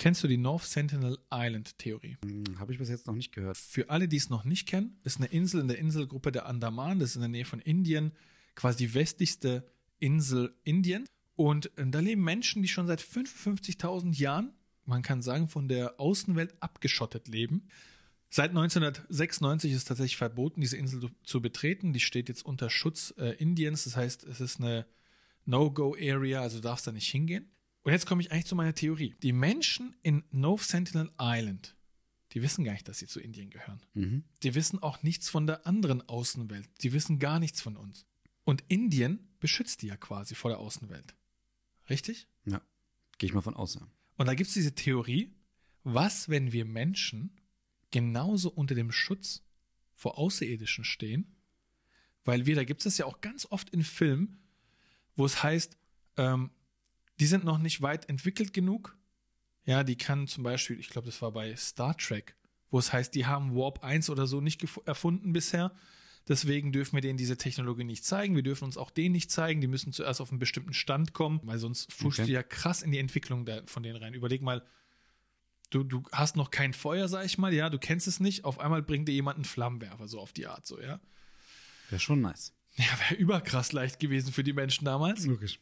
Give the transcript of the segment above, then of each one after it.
Kennst du die North Sentinel Island Theorie? Hm, Habe ich bis jetzt noch nicht gehört. Für alle, die es noch nicht kennen, ist eine Insel in der Inselgruppe der Andaman, das ist in der Nähe von Indien, quasi die westlichste Insel Indien. Und äh, da leben Menschen, die schon seit 55.000 Jahren, man kann sagen, von der Außenwelt abgeschottet leben. Seit 1996 ist tatsächlich verboten, diese Insel zu- zu betreten. Die steht jetzt unter Schutz äh, Indiens. Das heißt, es ist eine No-Go-Area, also du darfst da nicht hingehen. Und jetzt komme ich eigentlich zu meiner Theorie. Die Menschen in North Sentinel Island, die wissen gar nicht, dass sie zu Indien gehören. Die wissen auch nichts von der anderen Außenwelt. Die wissen gar nichts von uns. Und Indien beschützt die ja quasi vor der Außenwelt. Richtig? Ja. Gehe ich mal von aus. ja. Und da gibt es diese Theorie, was, wenn wir Menschen genauso unter dem Schutz vor Außerirdischen stehen? Weil wir, da gibt es ja auch ganz oft in Filmen, wo es heißt, ähm, die sind noch nicht weit entwickelt genug. Ja, die kann zum Beispiel, ich glaube, das war bei Star Trek, wo es heißt, die haben Warp 1 oder so nicht erfunden bisher. Deswegen dürfen wir denen diese Technologie nicht zeigen. Wir dürfen uns auch denen nicht zeigen. Die müssen zuerst auf einen bestimmten Stand kommen, weil sonst fuscht Okay. du ja krass in die Entwicklung von denen rein. Überleg mal, du, du hast noch kein Feuer, sag ich mal, ja, du kennst es nicht. Auf einmal bringt dir jemand einen Flammenwerfer, so auf die Art, so, ja. Wäre schon nice. Ja, wäre überkrass leicht gewesen für die Menschen damals. Logisch.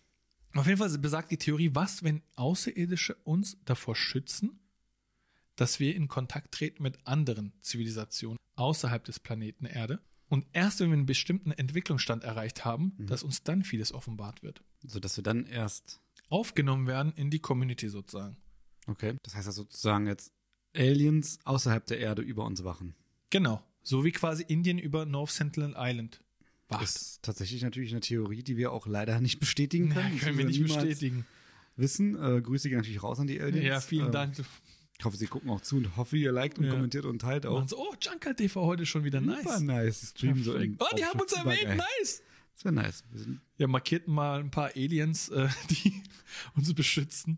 Auf jeden Fall besagt die Theorie, was, wenn Außerirdische uns davor schützen, dass wir in Kontakt treten mit anderen Zivilisationen außerhalb des Planeten Erde. Und erst wenn wir einen bestimmten Entwicklungsstand erreicht haben, dass uns dann vieles offenbart wird. So dass wir dann erst. Aufgenommen werden in die Community sozusagen. Okay. Das heißt also sozusagen jetzt Aliens außerhalb der Erde über uns wachen. Genau. So wie quasi Indien über North Sentinel Island wacht. Das ist tatsächlich natürlich eine Theorie, die wir auch leider nicht bestätigen Ja, können. Das können wir nicht bestätigen. Wissen. Äh, Grüße gehen natürlich raus an die Aliens. Ja, vielen Ähm, Dank. Ich hoffe, Sie gucken auch zu und hoffe, ihr liked und Ja. kommentiert und teilt auch. So, oh, Junker TV heute schon wieder nice. Super nice. Stream so in Oh, die haben uns erwähnt, geil. nice. Das wäre nice. Ja, markierten mal ein paar Aliens, äh, die uns beschützen.